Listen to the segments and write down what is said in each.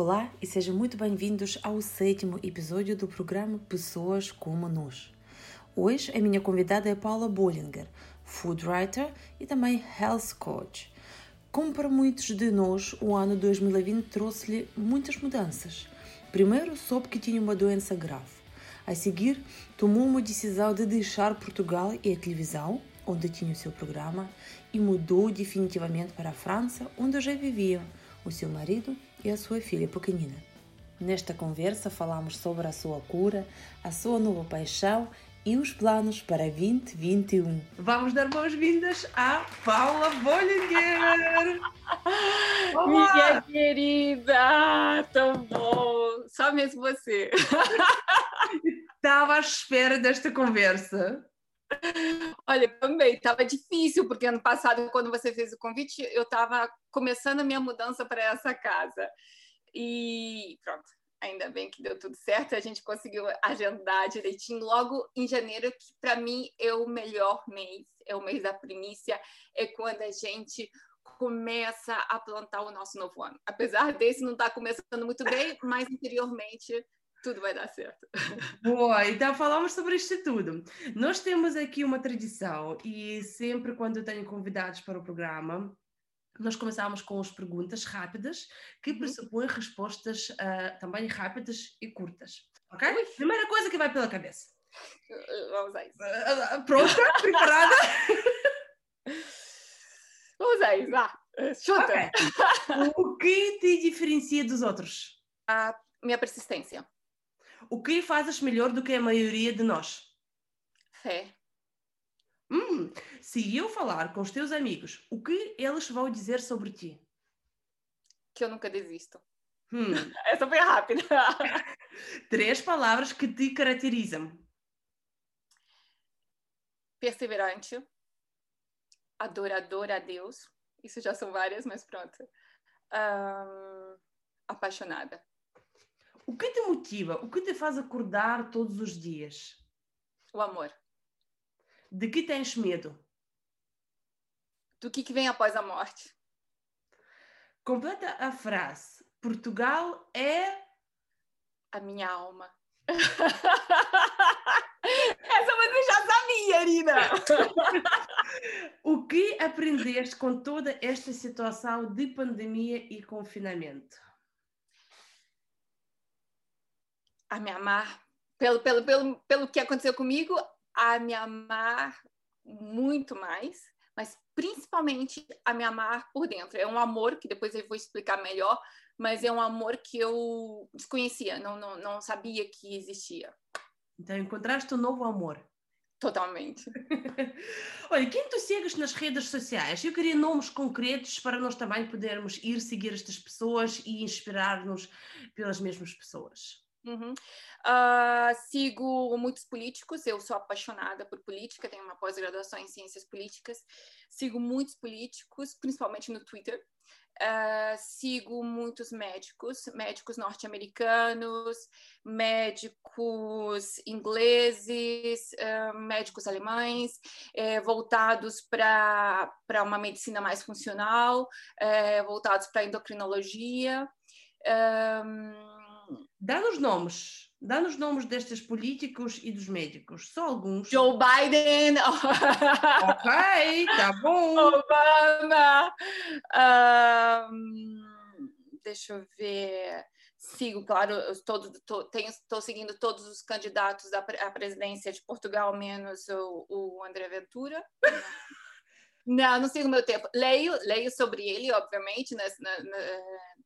Olá e sejam muito bem-vindos ao sétimo episódio do programa Pessoas como Nós. Hoje a minha convidada é Paula Bollinger, food writer e também health coach. Como para muitos de nós, o ano 2020 trouxe-lhe muitas mudanças. Primeiro, soube que tinha uma doença grave. A seguir, tomou uma decisão de deixar Portugal e a televisão, onde tinha o seu programa, e mudou definitivamente para a França, onde já vivia o seu marido e a sua filha pequenina. Nesta conversa falamos sobre a sua cura, a sua nova paixão e os planos para 2021. Vamos dar boas-vindas à Paula Bollinger! Minha querida, tão bom! Só mesmo você. Estava à espera desta conversa. Olha, também estava difícil, porque ano passado, quando você fez o convite, eu estava começando a minha mudança para essa casa. E pronto, ainda bem que deu tudo certo, a gente conseguiu agendar direitinho logo em janeiro, que para mim é o melhor mês, é o mês da primícia, é quando a gente começa a plantar o nosso novo ano. Apesar desse não estar tá começando muito bem, mas interiormente tudo vai dar certo. Boa, então falamos sobre isto tudo. Nós temos aqui uma tradição e sempre quando eu tenho convidados para o programa, nós começamos com as perguntas rápidas que uhum. pressupõem respostas uh, também rápidas e curtas. Ok? Ui. Primeira coisa que vai pela cabeça. Vamos a isso. Uh, pronta? Preparada? Vamos a isso, vá. Chuta. Okay. O que te diferencia dos outros? A minha persistência. O que fazes melhor do que a maioria de nós? Fé. Hum, se eu falar com os teus amigos, o que eles vão dizer sobre ti? Que eu nunca desisto. Hum. Essa foi rápida. Três palavras que te caracterizam. Perseverante, adoradora a Deus. Isso já são várias, mas pronto. Um, apaixonada. O que te motiva? O que te faz acordar todos os dias? O amor. De que tens medo? Do que, que vem após a morte. Completa a frase. Portugal é. A minha alma. Essa você já sabia, Irina! o que aprendeste com toda esta situação de pandemia e confinamento? A me amar pelo, pelo, pelo, pelo que aconteceu comigo, a me amar muito mais, mas principalmente a me amar por dentro. É um amor que depois eu vou explicar melhor, mas é um amor que eu desconhecia, não, não, não sabia que existia. Então encontraste um novo amor. Totalmente. Olha, quem tu segues nas redes sociais? Eu queria nomes concretos para nós também podermos ir seguir estas pessoas e inspirar-nos pelas mesmas pessoas. Uhum. Uh, sigo muitos políticos, eu sou apaixonada por política, tenho uma pós-graduação em ciências políticas. Sigo muitos políticos, principalmente no Twitter. Uh, sigo muitos médicos, médicos norte-americanos, médicos ingleses, uh, médicos alemães, eh, voltados para uma medicina mais funcional, eh, voltados para endocrinologia. Um, Dá-nos nomes. Dá-nos nomes destes políticos e dos médicos. Só alguns. Joe Biden. ok, tá bom. Obama. Um, deixa eu ver. Sigo, claro, estou seguindo todos os candidatos à, à presidência de Portugal, menos o, o André Ventura. Não, não sigo meu tempo. Leio, leio sobre ele, obviamente, nas, na, na,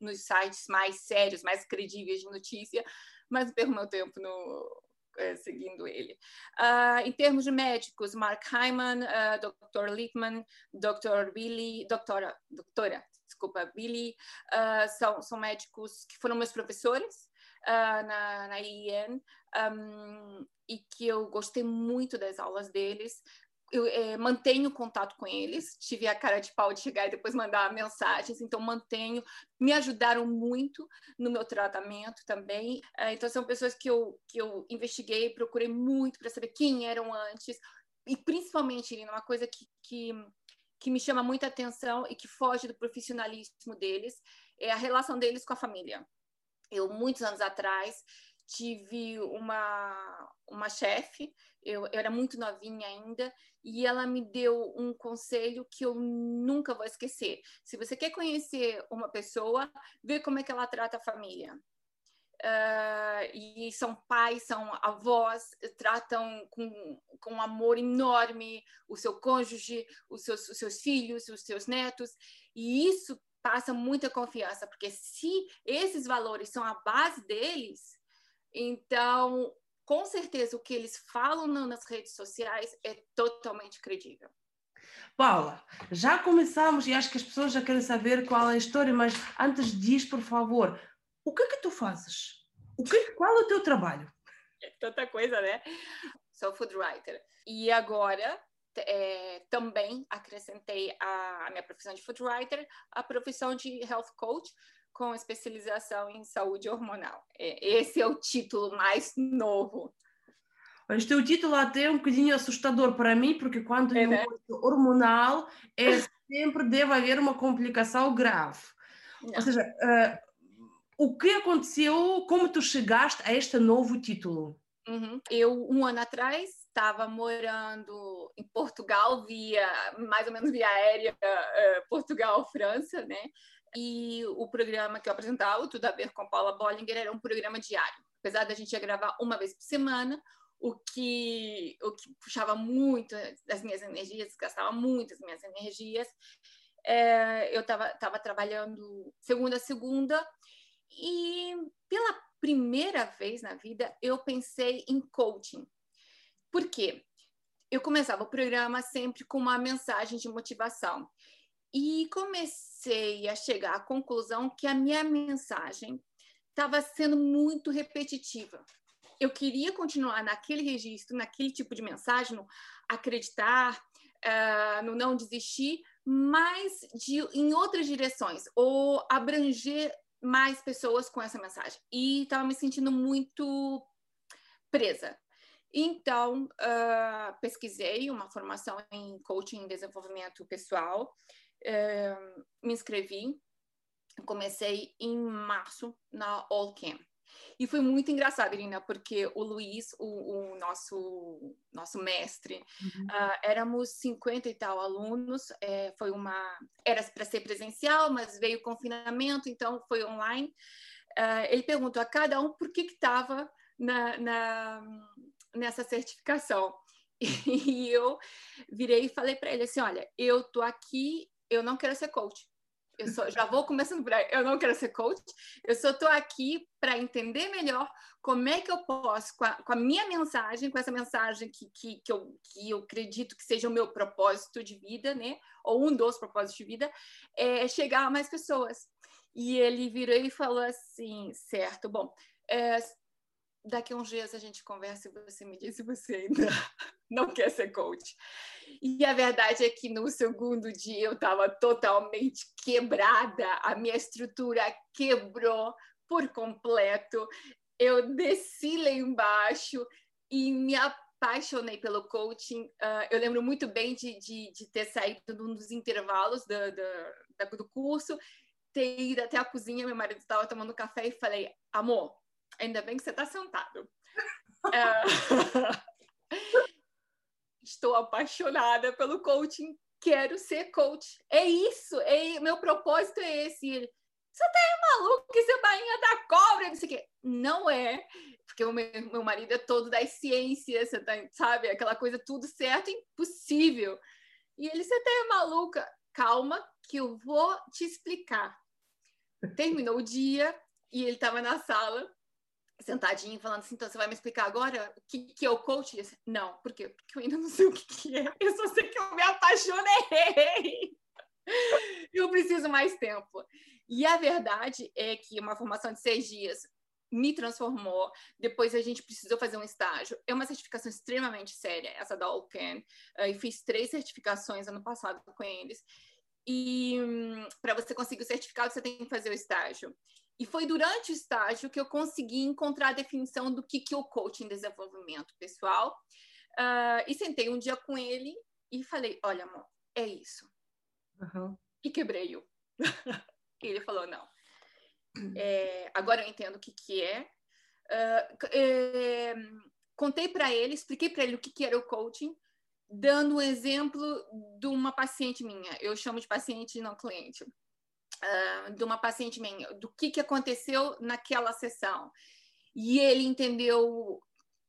nos sites mais sérios, mais credíveis de notícia, mas perco meu tempo no, é, seguindo ele. Uh, em termos de médicos, Mark Hyman, uh, Dr. Littman, Dr. Billy, doutora, doutora, desculpa, Billy, uh, são, são médicos que foram meus professores na, na IEN um, e que eu gostei muito das aulas deles, eu é, mantenho contato com eles, tive a cara de pau de chegar e depois mandar mensagens, então mantenho, me ajudaram muito no meu tratamento também. É, então são pessoas que eu, que eu investiguei, procurei muito para saber quem eram antes, e principalmente, Irina, uma coisa que, que, que me chama muita atenção e que foge do profissionalismo deles, é a relação deles com a família. Eu, muitos anos atrás, tive uma, uma chefe, eu, eu, era muito novinha ainda, e ela me deu um conselho que eu nunca vou esquecer. Se você quer conhecer uma pessoa, vê como é que ela trata a família. Uh, e são pais, são avós, tratam com, com amor enorme o seu cônjuge, os seus, os seus filhos, os seus netos, e isso passa muita confiança, porque se esses valores são a base deles, então com certeza o que eles falam nas redes sociais é totalmente credível. Paula, já começamos e acho que as pessoas já querem saber qual é a história, mas antes diz, por favor, o que é que tu fazes? O que, qual é o teu trabalho? É tanta coisa, né? Sou food writer. E agora é, também acrescentei a, a, minha profissão de food writer, a profissão de health coach, com especialização em saúde hormonal. É, esse é o título mais novo. Mas teu título até é um bocadinho assustador para mim, porque quando é, né? hormonal, é sempre deve haver uma complicação grave. Não. Ou seja, uh, o que aconteceu, como tu chegaste a este novo título? Uhum. Eu, um ano atrás, estava morando em Portugal, via, mais ou menos via aérea, uh, Portugal-França, né? E o programa que eu apresentava, o Tudo a Ver com Paula Bollinger, era um programa diário. Apesar da gente gravar uma vez por semana, o que, o que puxava muito das minhas energias, gastava muito das minhas energias. É, eu estava trabalhando segunda a segunda e pela primeira vez na vida eu pensei em coaching. Por quê? Eu começava o programa sempre com uma mensagem de motivação e comecei a chegar à conclusão que a minha mensagem estava sendo muito repetitiva. Eu queria continuar naquele registro, naquele tipo de mensagem, no acreditar, uh, no não desistir, mas de, em outras direções, ou abranger mais pessoas com essa mensagem. E estava me sentindo muito presa. Então, uh, pesquisei uma formação em coaching e desenvolvimento pessoal, uh, me inscrevi, comecei em março na All Camp. E foi muito engraçado, Irina, porque o Luiz, o, o nosso, nosso mestre, uhum. uh, éramos 50 e tal alunos, é, foi uma... Era para ser presencial, mas veio o confinamento, então foi online. Uh, ele perguntou a cada um por que estava na, na, nessa certificação. E eu virei e falei para ele assim, olha, eu tô aqui, eu não quero ser coach eu já vou começando por aí. Eu não quero ser coach, eu só estou aqui para entender melhor como é que eu posso, com a, com a, minha mensagem, com essa mensagem que, que, que, eu, que eu acredito que seja o meu propósito de vida, né? Ou um dos propósitos de vida, é chegar a mais pessoas. E ele virou e falou assim: certo, bom, é, daqui a uns dias a gente conversa e você me diz se você ainda não quer ser coach. E a verdade é que no segundo dia eu estava totalmente quebrada, a minha estrutura quebrou por completo. Eu desci lá embaixo e me apaixonei pelo coaching. Uh, eu lembro muito bem de, de, de, ter saído num dos intervalos do, do, do curso, ter ido até a cozinha, meu marido estava tomando café e falei, amor, ainda bem que você está sentado. uh, estou apaixonada pelo coaching, quero ser coach. É isso, é, meu propósito é esse. Ele, você tá maluco, que você é bainha da cobra, não sei o quê. Não é, porque o meu, meu marido é todo das ciências, você tá, sabe, aquela coisa tudo certo, impossível. E ele, você tá maluca? Calma, que eu vou te explicar. Terminou o dia e ele estava na sala sentadinho, falando assim, então você vai me explicar agora o que, que é o coach? Disse, não, por quê? Porque eu ainda não sei o que, que é. Eu só sei que eu me apaixonei. eu preciso mais tempo. E a verdade é que uma formação de seis dias me transformou. Depois a gente precisou fazer um estágio. É uma certificação extremamente séria, essa da Allcan. Eu fiz três certificações ano passado com eles. E para você conseguir o certificado, você tem que fazer o estágio. E foi durante o estágio que eu consegui encontrar a definição do que, que é o coaching desenvolvimento pessoal. Uh, e sentei um dia com ele e falei: Olha, amor, é isso. Uhum. E quebrei-o. ele falou: Não, É, agora eu entendo o que, que é. Uh, é contei para ele, expliquei para ele o que, que era o coaching, dando um exemplo de uma paciente minha. Eu chamo de paciente não cliente. Uh, de uma paciente minha, do que, que aconteceu naquela sessão. E ele entendeu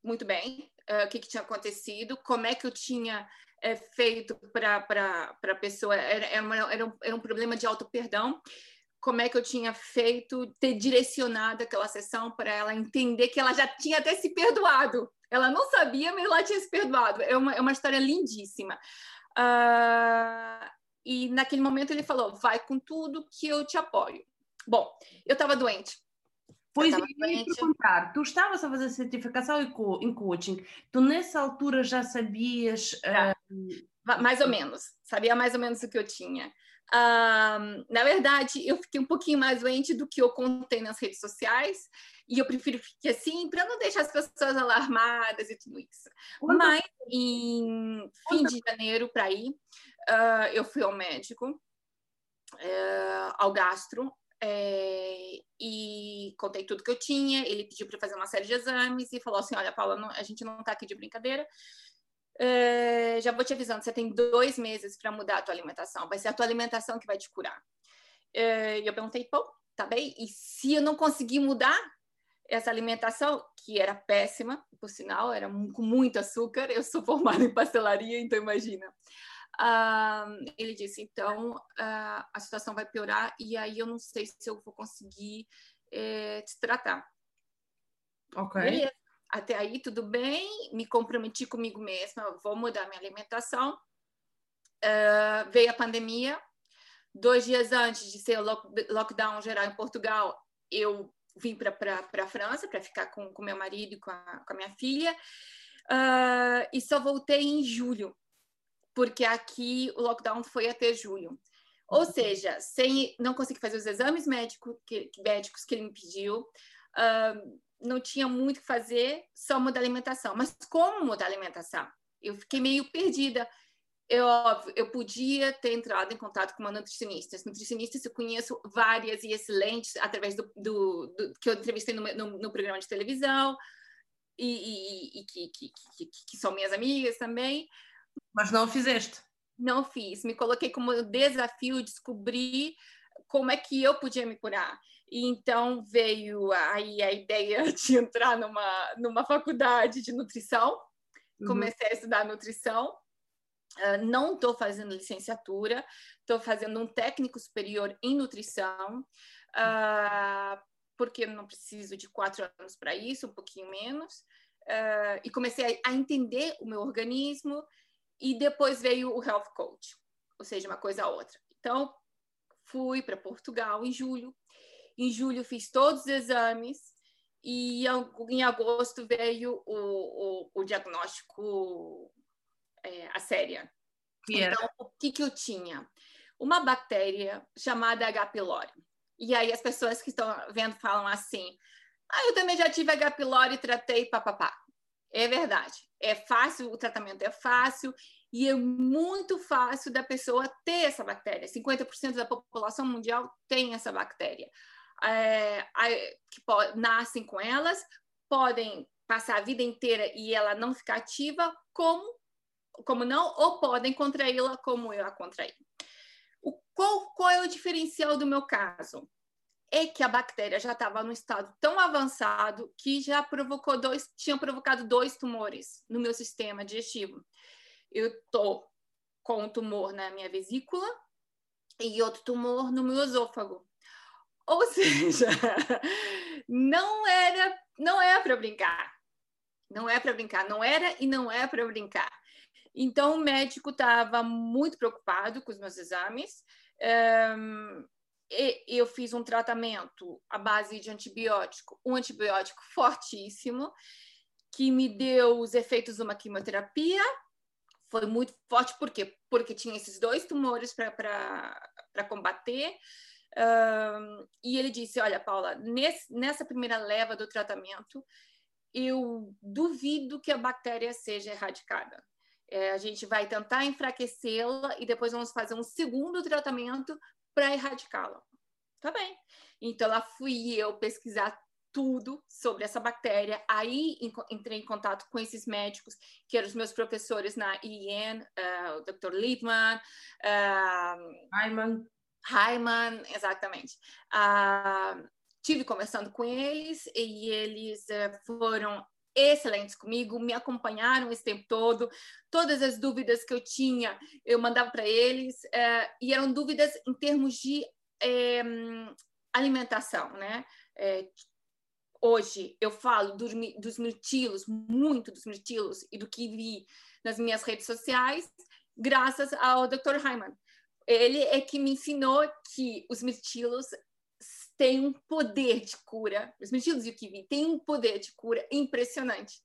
muito bem uh, o que, que tinha acontecido, como é que eu tinha é, feito para a pessoa. Era, era, um, era um problema de auto-perdão como é que eu tinha feito, ter direcionado aquela sessão para ela entender que ela já tinha até se perdoado. Ela não sabia, mas ela tinha se perdoado. É uma, é uma história lindíssima. Uh, e naquele momento ele falou: vai com tudo que eu te apoio. Bom, eu estava doente. Pois eu ia perguntar, tu estavas a fazer certificação em coaching, tu nessa altura já sabias. Uh... Mais ou menos, sabia mais ou menos o que eu tinha. Uh, na verdade, eu fiquei um pouquinho mais doente do que eu contei nas redes sociais, e eu prefiro que assim, para não deixar as pessoas alarmadas e tudo isso. Quando... Mas em fim de janeiro, para ir, uh, eu fui ao médico, uh, ao gastro, é, e contei tudo que eu tinha. Ele pediu para fazer uma série de exames e falou assim: Olha, Paula, não, a gente não está aqui de brincadeira. É, já vou te avisando, você tem dois meses para mudar a tua alimentação. Vai ser a tua alimentação que vai te curar. É, e eu perguntei, pô, tá bem? E se eu não conseguir mudar essa alimentação, que era péssima, por sinal, era com muito açúcar, eu sou formada em pastelaria, então imagina. Ah, ele disse, então, a situação vai piorar e aí eu não sei se eu vou conseguir é, te tratar. Ok. Beleza até aí tudo bem, me comprometi comigo mesma, vou mudar minha alimentação. Uh, veio a pandemia, dois dias antes de ser lockdown geral em Portugal, eu vim para a França para ficar com, com meu marido e com a, com a minha filha, uh, e só voltei em julho, porque aqui o lockdown foi até julho. Ou seja, sem, não consegui fazer os exames médicos que, médicos que ele me pediu, uh, não tinha muito o que fazer, só mudar a alimentação. Mas como mudar a alimentação? Eu fiquei meio perdida. Eu, eu podia ter entrado em contato com uma nutricionista. As nutricionistas eu conheço várias e excelentes através do, do, do que eu entrevistei no, no, no, programa de televisão e, e, e que, que, que, que, são minhas amigas também. Mas não fizeste? Não fiz. Me coloquei como desafio descobrir como é que eu podia me curar. E então veio aí a ideia de entrar numa, numa faculdade de nutrição. Uhum. Comecei a estudar nutrição. Uh, não estou fazendo licenciatura, estou fazendo um técnico superior em nutrição, uh, porque não preciso de quatro anos para isso, um pouquinho menos. Uh, e comecei a, a entender o meu organismo, e depois veio o Health Coach, ou seja, uma coisa a outra. Então, fui para Portugal em julho, em julho fiz todos os exames e em agosto veio o, o, o diagnóstico, é, a séria. Yeah. Então, o que, que eu tinha? Uma bactéria chamada H. pylori. E aí as pessoas que estão vendo falam assim, ah, eu também já tive H. pylori tratei papapá. É verdade. É fácil, o tratamento é fácil e é muito fácil da pessoa ter essa bactéria. 50% da população mundial tem essa bactéria é, que nascem com elas, podem passar a vida inteira e ela não ficar ativa, como, como não, ou podem contraí-la como eu a contraí. O, qual, qual é o diferencial do meu caso? É que a bactéria já estava no estado tão avançado que já provocou dois, tinha provocado dois tumores no meu sistema digestivo. Eu tô com um tumor na minha vesícula e outro tumor no meu esôfago. Ou seja, não era, não é para brincar. Não é para brincar, não era e não é para brincar. Então o médico estava muito preocupado com os meus exames. Um, eu fiz um tratamento à base de antibiótico, um antibiótico fortíssimo, que me deu os efeitos de uma quimioterapia. Foi muito forte, por quê? Porque tinha esses dois tumores para combater. E ele disse: Olha, Paula, nesse, nessa primeira leva do tratamento, eu duvido que a bactéria seja erradicada. É, a gente vai tentar enfraquecê-la e depois vamos fazer um segundo tratamento para erradicá-la. tá bem. Então lá fui eu pesquisar tudo sobre essa bactéria. Aí entrei em contato com esses médicos, que eram os meus professores na IEN, uh, eh, o Dr. Liebman, uh, Hyman. Hyman, exatamente. Uh, tive conversando com eles e eles uh, foram excelentes comigo, me acompanharam esse tempo todo. Todas as dúvidas que eu tinha, eu mandava para eles, uh, e eram dúvidas em termos de é, alimentação, né? Hoje eu falo dos, dos mirtilos, muito dos mirtilos e do que vi nas minhas redes sociais, graças ao Dr. Hyman. Ele é que me ensinou que os mirtilos têm um poder de cura, os mirtilos e o kiwi têm um poder de cura impressionante.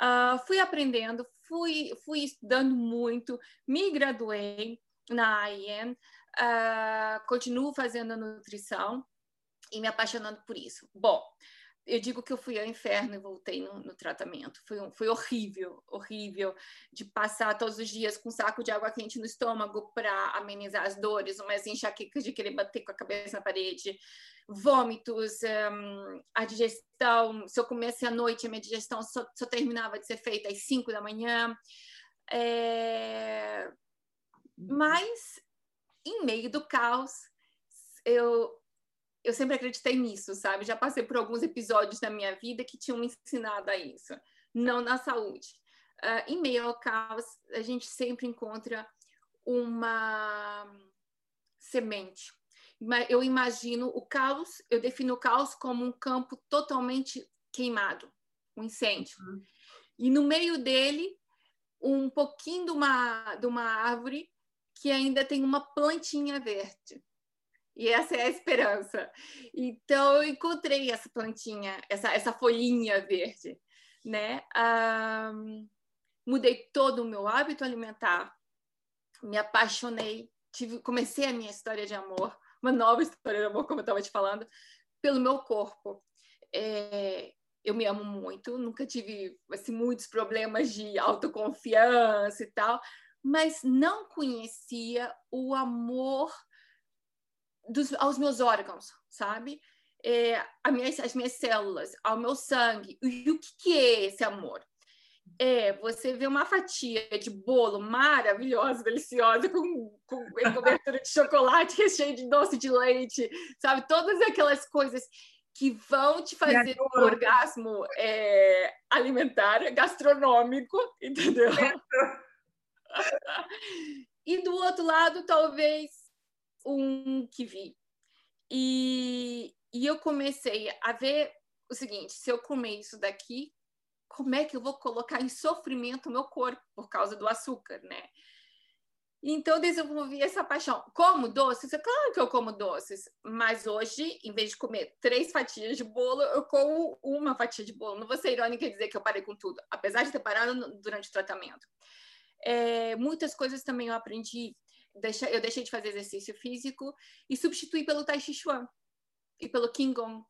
Uh, fui aprendendo, fui, fui estudando muito, me graduei na AIN, uh, ah, continuo fazendo nutrição e me apaixonando por isso. Bom, eu digo que eu fui ao inferno e voltei no, no tratamento. Foi, foi horrível, horrível de passar todos os dias com um saco de água quente no estômago para amenizar as dores, umas enxaquecas de querer bater com a cabeça na parede, vômitos, um, a digestão. Se eu comesse à noite, a minha digestão só, só terminava de ser feita às 5 da manhã. É... Mas, em meio do caos, eu eu sempre acreditei nisso, sabe? Já passei por alguns episódios na minha vida que tinham me ensinado a isso, não na saúde. Uh, em meio ao caos, a gente sempre encontra uma semente. Eu imagino o caos, eu defino o caos como um campo totalmente queimado, um incêndio. Uhum. E no meio dele, um pouquinho de uma, de uma árvore que ainda tem uma plantinha verde. E essa é a esperança. Então, eu encontrei essa plantinha, essa, essa folhinha verde, né? Um, mudei todo o meu hábito alimentar, me apaixonei, tive, comecei a minha história de amor, uma nova história de amor, como eu estava te falando, pelo meu corpo. É, eu me amo muito, nunca tive assim, muitos problemas de autoconfiança e tal, mas não conhecia o amor dos, aos meus órgãos, sabe? É, minha, as minhas células, ao meu sangue. E o que, que é esse amor? É você vê uma fatia de bolo maravilhosa, deliciosa, com, com cobertura de chocolate, recheio de doce de leite, sabe? Todas aquelas coisas que vão te fazer um orgasmo é, alimentar, gastronômico, entendeu? e do outro lado, talvez um que vi. E, e eu comecei a ver o seguinte: se eu comer isso daqui, como é que eu vou colocar em sofrimento o meu corpo por causa do açúcar, né? Então, desenvolvi essa paixão. Como doces? É claro que eu como doces, mas hoje, em vez de comer três fatias de bolo, eu como uma fatia de bolo. Não vou ser irônica e dizer que eu parei com tudo, apesar de ter parado durante o tratamento. É, muitas coisas também eu aprendi deixa, eu deixei de fazer exercício físico e substituí pelo Tai Chi Chuan e pelo Qigong.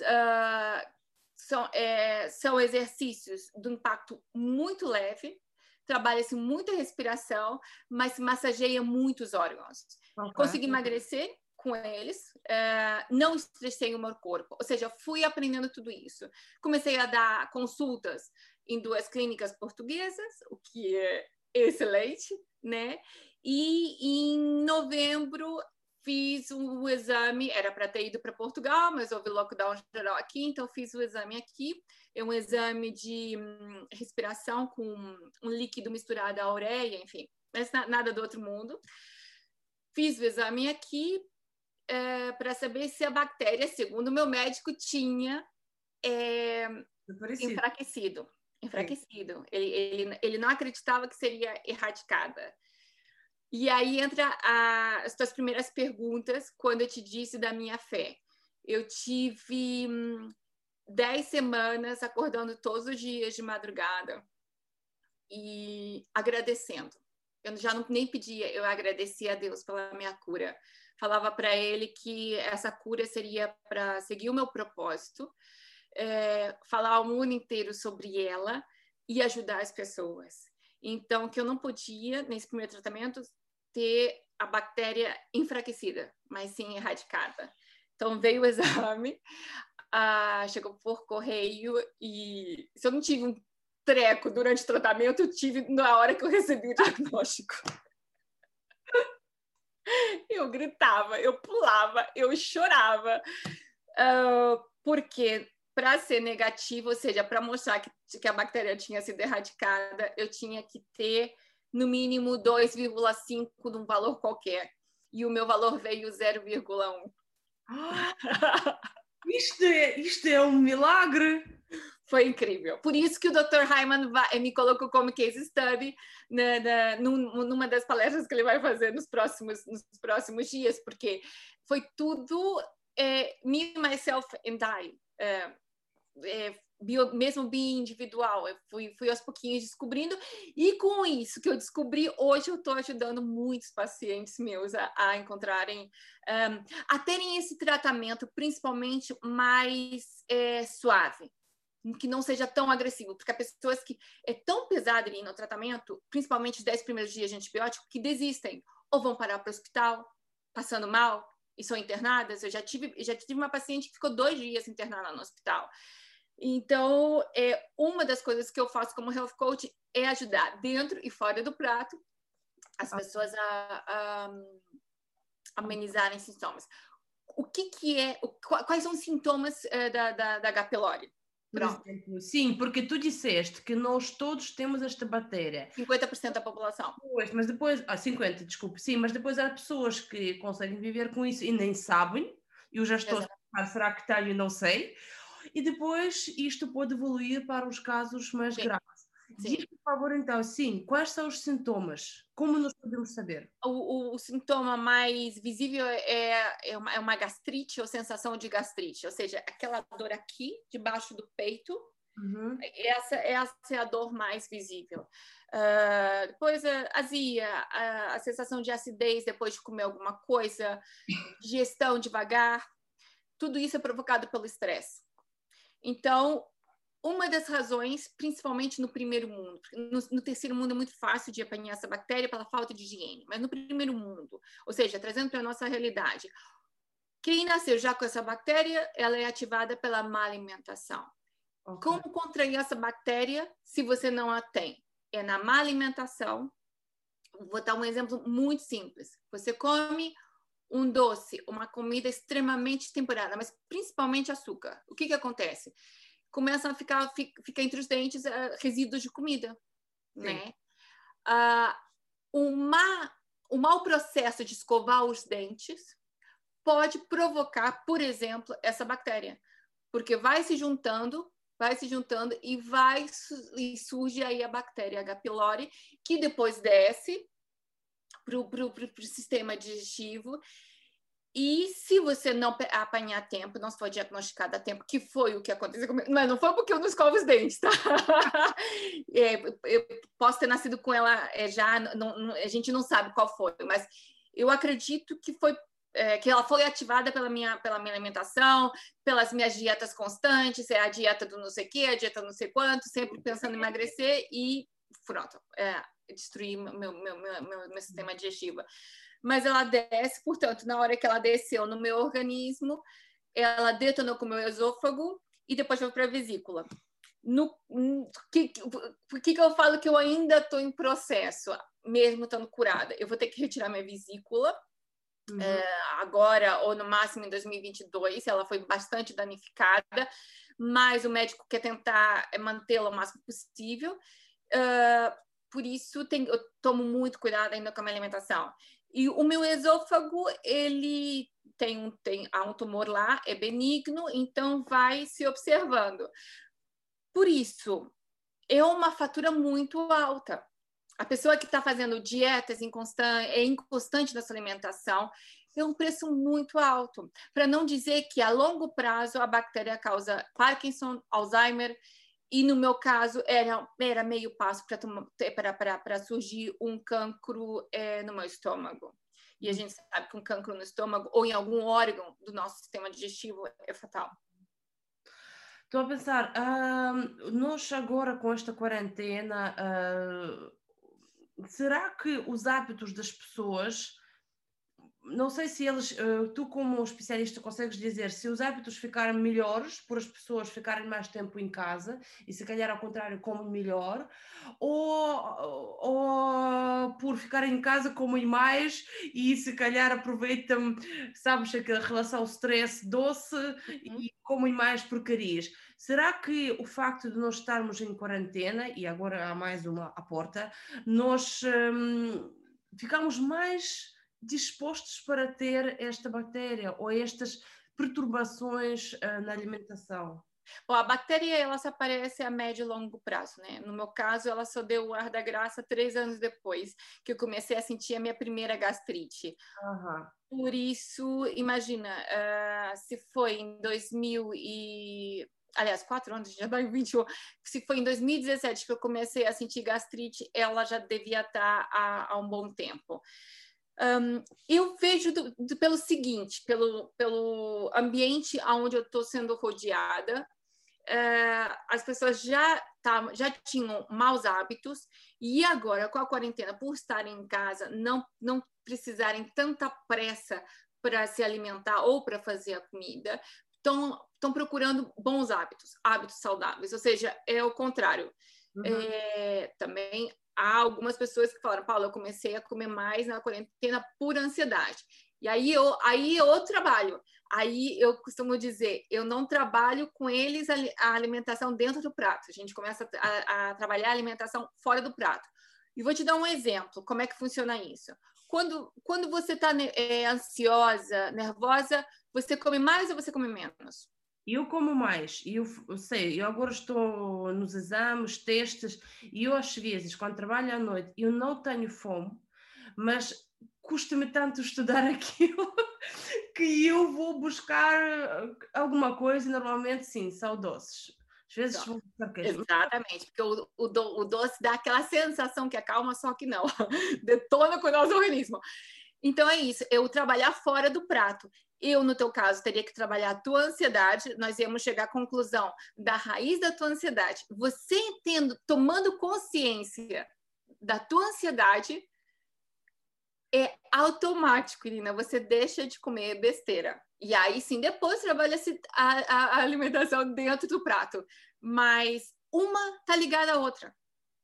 Uh, são, é, são exercícios de impacto muito leve, trabalha-se muita respiração, mas massageia muitos órgãos. Consegui emagrecer com eles, uh, não estressei o meu corpo, ou seja, fui aprendendo tudo isso. Comecei a dar consultas em duas clínicas portuguesas, o que é excelente, né? E em novembro fiz o exame, era para ter ido para Portugal, mas houve lockdown geral aqui, então fiz o exame aqui. É um exame de hum, respiração com um líquido misturado à ureia, enfim, mas nada do outro mundo. Fiz o exame aqui é, para saber se a bactéria, segundo o meu médico, tinha é, enfraquecido. Enfraquecido. Ele, ele, ele não acreditava que seria erradicada. E aí entra a, as tuas primeiras perguntas, quando eu te disse da minha fé. Eu tive hum, dez semanas acordando todos os dias de madrugada e agradecendo. Eu já não, nem pedia, eu agradecia a Deus pela minha cura. Falava para Ele que essa cura seria para seguir o meu propósito, é, falar ao mundo inteiro sobre ela e ajudar as pessoas. Então, que eu não podia, nesse primeiro tratamento, ter a bactéria enfraquecida, mas sim erradicada. Então veio o exame, chegou por correio e se eu não tive um treco durante o tratamento, eu tive na hora que eu recebi o diagnóstico. Eu gritava, eu pulava, eu chorava, uh, porque para ser negativo, ou seja, para mostrar que, que a bactéria tinha sido erradicada, eu tinha que ter no mínimo 2,5 de um valor qualquer. E o meu valor veio 0,1. isto, é, isto é um milagre! Foi incrível. Por isso que o Dr. Hyman vai, me colocou como case study na, na, numa das palestras que ele vai fazer nos próximos, nos próximos dias, porque foi tudo é, me, myself and I. É, é, bio, mesmo bem individual. Eu fui, fui aos pouquinhos descobrindo, e com isso que eu descobri, hoje eu estou ajudando muitos pacientes meus a, a encontrarem, um, a terem esse tratamento, principalmente mais é, suave que não seja tão agressivo, porque há pessoas que é tão pesado ir no tratamento, principalmente os 10 primeiros dias de antibiótico, que desistem ou vão parar para o hospital passando mal e são internadas. Eu já tive, já tive uma paciente que ficou dois dias internada no hospital. Então, é, uma das coisas que eu faço como health coach é ajudar dentro e fora do prato as pessoas a, a, amenizarem sintomas. O que, que é, o, quais são os sintomas uh, da, da, da H. pylori? Sim, porque tu disseste que nós todos temos esta bactéria. 50% da população. Pois, mas depois, ah, 50, desculpe, sim, mas depois há pessoas que conseguem viver com isso e nem sabem. Eu já estou Exato. a pensar, será que tenho? Não sei. E depois isto pode evoluir para os casos mais sim. graves. Diz, por favor, então, sim, quais são os sintomas? Como nós podemos saber? O, o, o sintoma mais visível é, é uma, é, uma, gastrite ou sensação de gastrite, ou seja, aquela dor aqui, debaixo do peito. Uhum. Essa, essa é a dor mais visível. Uh, depois a azia, a, a sensação de acidez depois de comer alguma coisa, digestão devagar, tudo isso é provocado pelo estresse. Então, uma das razões, principalmente no primeiro mundo, no, no, terceiro mundo é muito fácil de apanhar essa bactéria pela falta de higiene, mas no primeiro mundo, ou seja, trazendo para a nossa realidade, quem nasceu já com essa bactéria, ela é ativada pela má alimentação. Okay. Como contrair essa bactéria se você não a tem? É na má alimentação. Vou dar um exemplo muito simples. Você come um doce, uma comida extremamente temperada, mas principalmente açúcar. O que, que acontece? começam a ficar fica, fica entre os dentes uh, resíduos de comida, Sim. né? Uh, uma, o mau processo de escovar os dentes pode provocar, por exemplo, essa bactéria, porque vai se juntando, vai se juntando e vai e surge aí a bactéria H. pylori, que depois desce para o sistema digestivo e se você não apanhar tempo, não for diagnosticado a tempo, que foi o que aconteceu comigo, mas não foi porque eu não escovo os dentes, tá? é, eu posso ter nascido com ela é, já, não, não, a gente não sabe qual foi, mas eu acredito que foi é, que ela foi ativada pela minha, pela minha alimentação, pelas minhas dietas constantes, é a dieta do não sei o quê, a dieta não sei quanto, sempre pensando em emagrecer e pronto, é, destruir meu, meu, meu, meu, sistema digestivo mas ela desce, portanto, na hora que ela desceu no meu organismo, ela detonou com o meu esôfago e depois foi para a vesícula. No, que, por que, que eu falo que eu ainda estou em processo, mesmo estando curada? Eu vou ter que retirar minha vesícula uhum. é, agora ou no máximo em 2022. Ela foi bastante danificada, mas o médico quer tentar é, mantê-la o máximo possível. Uh, por isso, tem, eu tomo muito cuidado ainda com a minha alimentação. E o meu esôfago, ele tem um, tem, há um tumor lá, é benigno, então vai se observando. Por isso, é uma fatura muito alta. A pessoa que está fazendo dietas inconstante, é inconstante na sua alimentação, é um preço muito alto. Para não dizer que a longo prazo a bactéria causa Parkinson, Alzheimer, e no meu caso era, era meio passo para surgir um cancro é, no meu estômago. E a gente sabe que um cancro no estômago ou em algum órgão do nosso sistema digestivo é fatal. Estou a pensar, uh, nós agora com esta quarentena, uh, será que os hábitos das pessoas não sei se eles, uh, tu como especialista consegues dizer se os hábitos ficaram melhores por as pessoas ficarem mais tempo em casa e se calhar ao contrário comem melhor ou, ou por ficarem em casa comem mais e se calhar aproveitam, sabes, aquela relação stress doce uhum. e comem mais porcarias. Será que o facto de nós estarmos em quarentena, e agora há mais uma à porta, nós um, ficamos mais dispostos para ter esta bactéria ou estas perturbações uh, na alimentação? Bom, a bactéria ela se aparece a médio e longo prazo, né? No meu caso, ela só deu o ar da graça três anos depois que eu comecei a sentir a minha primeira gastrite. Uhum. Por isso, imagina, uh, se foi em 2000 e aliás, quatro anos, já vai 21. Se foi em 2017 que eu comecei a sentir gastrite, ela já devia estar há, há um bom tempo. Um, eu vejo do, do, pelo seguinte, pelo, pelo ambiente onde eu estou sendo rodeada, uh, as pessoas já, tá, já tinham maus hábitos e agora, com a quarentena, por estarem em casa, não, não precisarem tanta pressa para se alimentar ou para fazer a comida, estão procurando bons hábitos, hábitos saudáveis, ou seja, é o contrário. Uhum. É, também há algumas pessoas que falaram, Paulo, eu comecei a comer mais na quarentena por ansiedade. E aí eu, aí eu trabalho. Aí eu costumo dizer, eu não trabalho com eles a, alimentação dentro do prato. A gente começa a, a trabalhar a alimentação fora do prato. E vou te dar um exemplo, como é que funciona isso. Quando, quando você está é, ansiosa, nervosa, você come mais ou você come menos? Eu como mais, eu, eu sei, eu agora estou nos exames, testes, e eu às vezes, quando trabalho à noite, eu não tenho fome, mas custa-me tanto estudar aquilo que eu vou buscar alguma coisa, normalmente sim, são doces. Às vezes Exatamente, porque o, o, do, o doce dá aquela sensação que acalma, só que não, detona com o nosso organismo. Então é isso, eu trabalhar fora do prato. Eu, no teu caso, teria que trabalhar a tua ansiedade, nós íamos chegar à conclusão da raiz da tua ansiedade. Você tomando consciência da tua ansiedade, é automático, Irina, você deixa de comer besteira. E aí sim, depois trabalha a, a alimentação dentro do prato. Mas uma tá ligada à outra.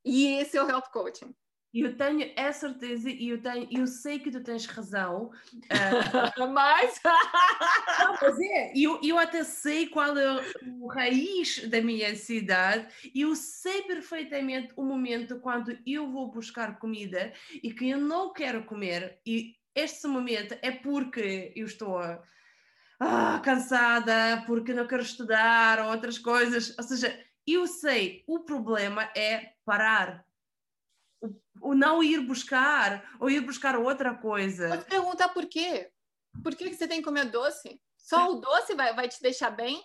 E esse é o health coaching. Eu tenho a certeza e eu, tenho, eu sei que tu tens razão. Uh, mas... Não, mas é, eu, eu até sei qual é o raiz da minha ansiedade e eu sei perfeitamente o momento quando eu vou buscar comida e que eu não quero comer e este momento é porque eu estou ah, cansada, porque não quero estudar ou outras coisas. Ou seja, eu sei, o problema é parar o não ir buscar ou ir buscar outra coisa. Pode perguntar por quê? Por que, que você tem que comer doce? Só o doce vai, vai te deixar bem?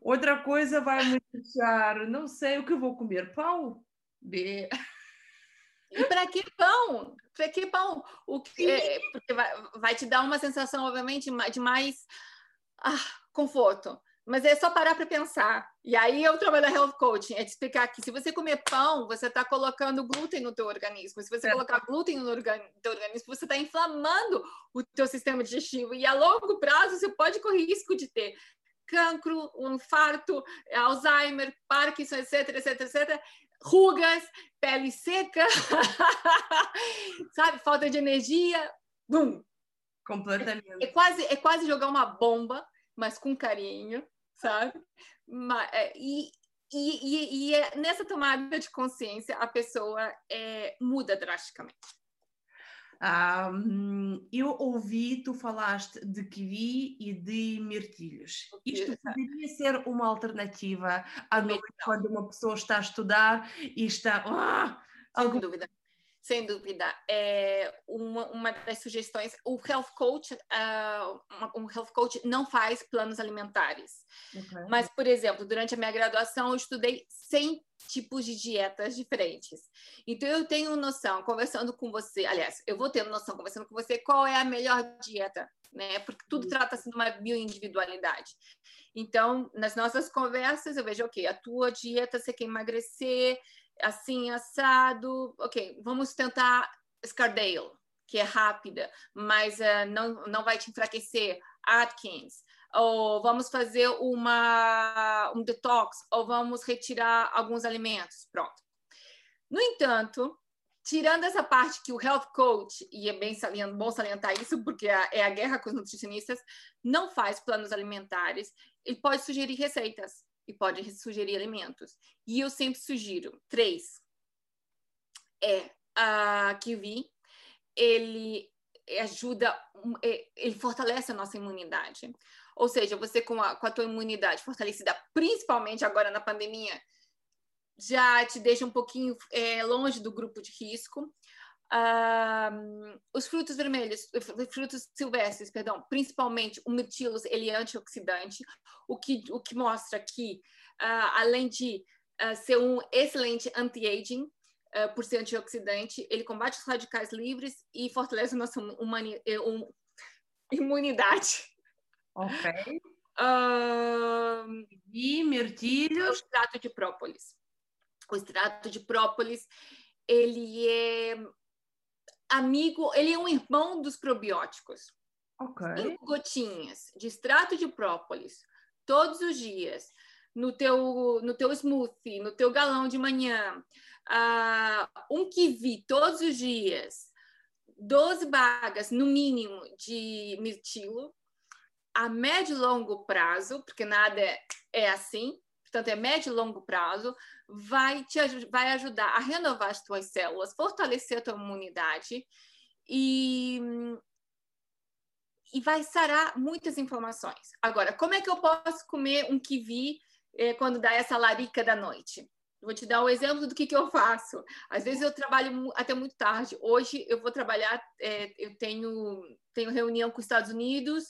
Outra coisa vai me deixar, não sei o que eu vou comer. Pão? B. E para que pão? Para que pão? O que é, porque vai, vai, te dar uma sensação, obviamente, de mais ah, conforto mas é só parar para pensar. E aí eu trabalho na health coaching, é te explicar que se você comer pão, você está colocando glúten no teu organismo. Se você é. colocar glúten no teu organismo, você está inflamando o teu sistema digestivo. E a longo prazo, você pode correr risco de ter cancro, um infarto, Alzheimer, Parkinson, etc, etc, etc. Rugas, pele seca, sabe? Falta de energia. Bum! Completamente. É, é, quase, é quase jogar uma bomba, mas com carinho sabe? É, e, e, e, é nessa tomada de consciência a pessoa é, muda drasticamente. Um, eu ouvi, tu falaste de kiwi e de mirtilhos. Isto poderia ser uma alternativa à noite quando uma pessoa está a estudar e está. Ah, Sem algum... dúvida sem dúvida. É uma, uma das sugestões, o health coach, uh, um health coach não faz planos alimentares. Okay. Mas, por exemplo, durante a minha graduação, eu estudei 100 tipos de dietas diferentes. Então, eu tenho noção, conversando com você, aliás, eu vou ter noção, conversando com você, qual é a melhor dieta, né? Porque tudo uhum. trata-se de uma bioindividualidade. Então, nas nossas conversas, eu vejo, ok, a tua dieta, você quer emagrecer, assim, assado, ok, vamos tentar Scardale, que é rápida, mas uh, não, não vai te enfraquecer, Atkins, ou vamos fazer uma, um detox, ou vamos retirar alguns alimentos, pronto. No entanto, tirando essa parte que o health coach, e é bem saliento, bom salientar isso, porque é, é a guerra com os nutricionistas, não faz planos alimentares, ele pode sugerir receitas e pode sugerir alimentos. E eu sempre sugiro três. É a kiwi, ele ajuda, é, ele fortalece a nossa imunidade. Ou seja, você com a, com a tua imunidade fortalecida, principalmente agora na pandemia, já te deixa um pouquinho é, longe do grupo de risco. Uh, os frutos vermelhos, frutos silvestres, perdão, principalmente o mirtilos, ele é antioxidante, o que, o que mostra que, uh, além de uh, ser um excelente anti-aging, por ser antioxidante, ele combate os radicais livres e fortalece a nossa humani um, imunidade. Ok. e mirtilhos. O extrato de própolis. O extrato de própolis, ele é amigo, ele é um irmão dos probióticos. Ok. Cinco gotinhas de extrato de própolis todos os dias no teu, no teu smoothie, no teu galão de manhã, uh, um kiwi todos os dias, 12 bagas no mínimo de mirtilo, a médio e longo prazo, porque nada é, é assim, portanto é médio e longo prazo, vai te vai ajudar a renovar as tuas células, fortalecer a tua imunidade e e vai sarar muitas inflamações. Agora, como é que eu posso comer um kiwi eh, quando dá essa larica da noite? Vou te dar um exemplo do que, que eu faço. Às vezes eu trabalho até muito tarde. Hoje eu vou trabalhar, é, eu tenho, tenho reunião com os Estados Unidos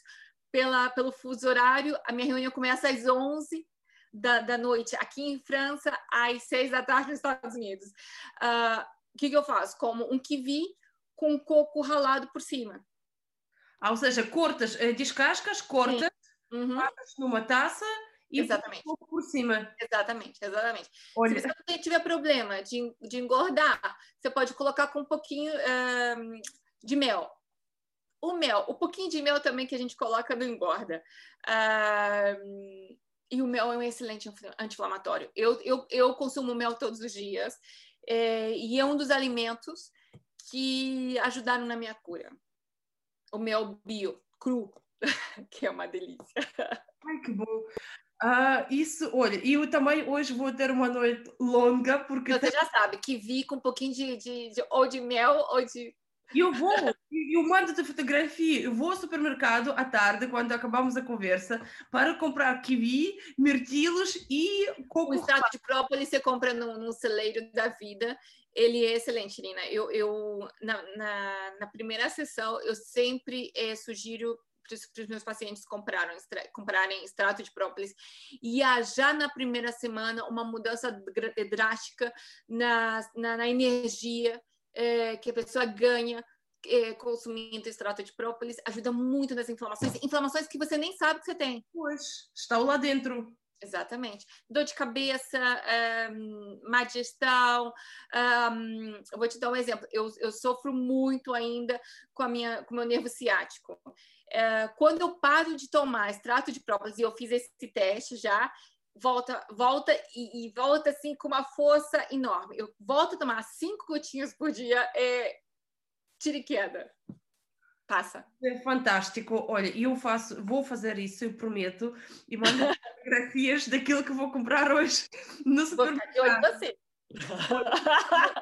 pela, pelo fuso horário. A minha reunião começa às 11 da, da noite aqui em França, às 6 da tarde nos Estados Unidos. Uh, o que, que eu faço? Como um kiwi com coco ralado por cima. Ah, ou seja, cortas, eh, descascas, cortas, uhum. numa taça e exatamente. por cima. Exatamente, exatamente. Olha. Se você tiver problema de, de engordar, você pode colocar com um pouquinho uh, de mel. O mel, o pouquinho de mel também que a gente coloca não engorda. Uh, e o mel é um excelente anti-inflamatório. Eu, eu, eu consumo mel todos os dias é, e é um dos alimentos que ajudaram na minha cura. O mel bio, cru, que é uma delícia. Ai, que bom. Ah, isso, olha, e eu também hoje vou ter uma noite longa, porque. Você já sabe que vi com um pouquinho de, de, de ou de mel ou de. Eu vou, eu mando-te fotografia, eu vou ao supermercado à tarde, quando acabamos a conversa, para comprar kiwi, mirtilos e coco. O extrato de própolis você compra no, no celeiro da vida, ele é excelente, Nina. Eu, eu na, na, na primeira sessão, eu sempre é, sugiro para os meus pacientes compraram, comprarem extrato de própolis. E há já na primeira semana uma mudança drástica na, na, na energia é, que a pessoa ganha é, consumindo extrato de própolis. Ajuda muito nas inflamações, inflamações que você nem sabe que você tem. Pois, está lá dentro. Exatamente. Dor de cabeça, um, má digestão. Um, eu vou te dar um exemplo. Eu, eu sofro muito ainda com, a minha, com o meu nervo ciático. Uh, quando eu paro de tomar extrato de própolis, e eu fiz esse teste já, volta, volta e, e, volta assim com uma força enorme. Eu volto a tomar cinco gotinhas por dia, é tira e queda. Passa. É fantástico. Olha, eu faço, vou fazer isso, eu prometo, e mando fotografias daquilo que vou comprar hoje no supermercado. Vou ficar você.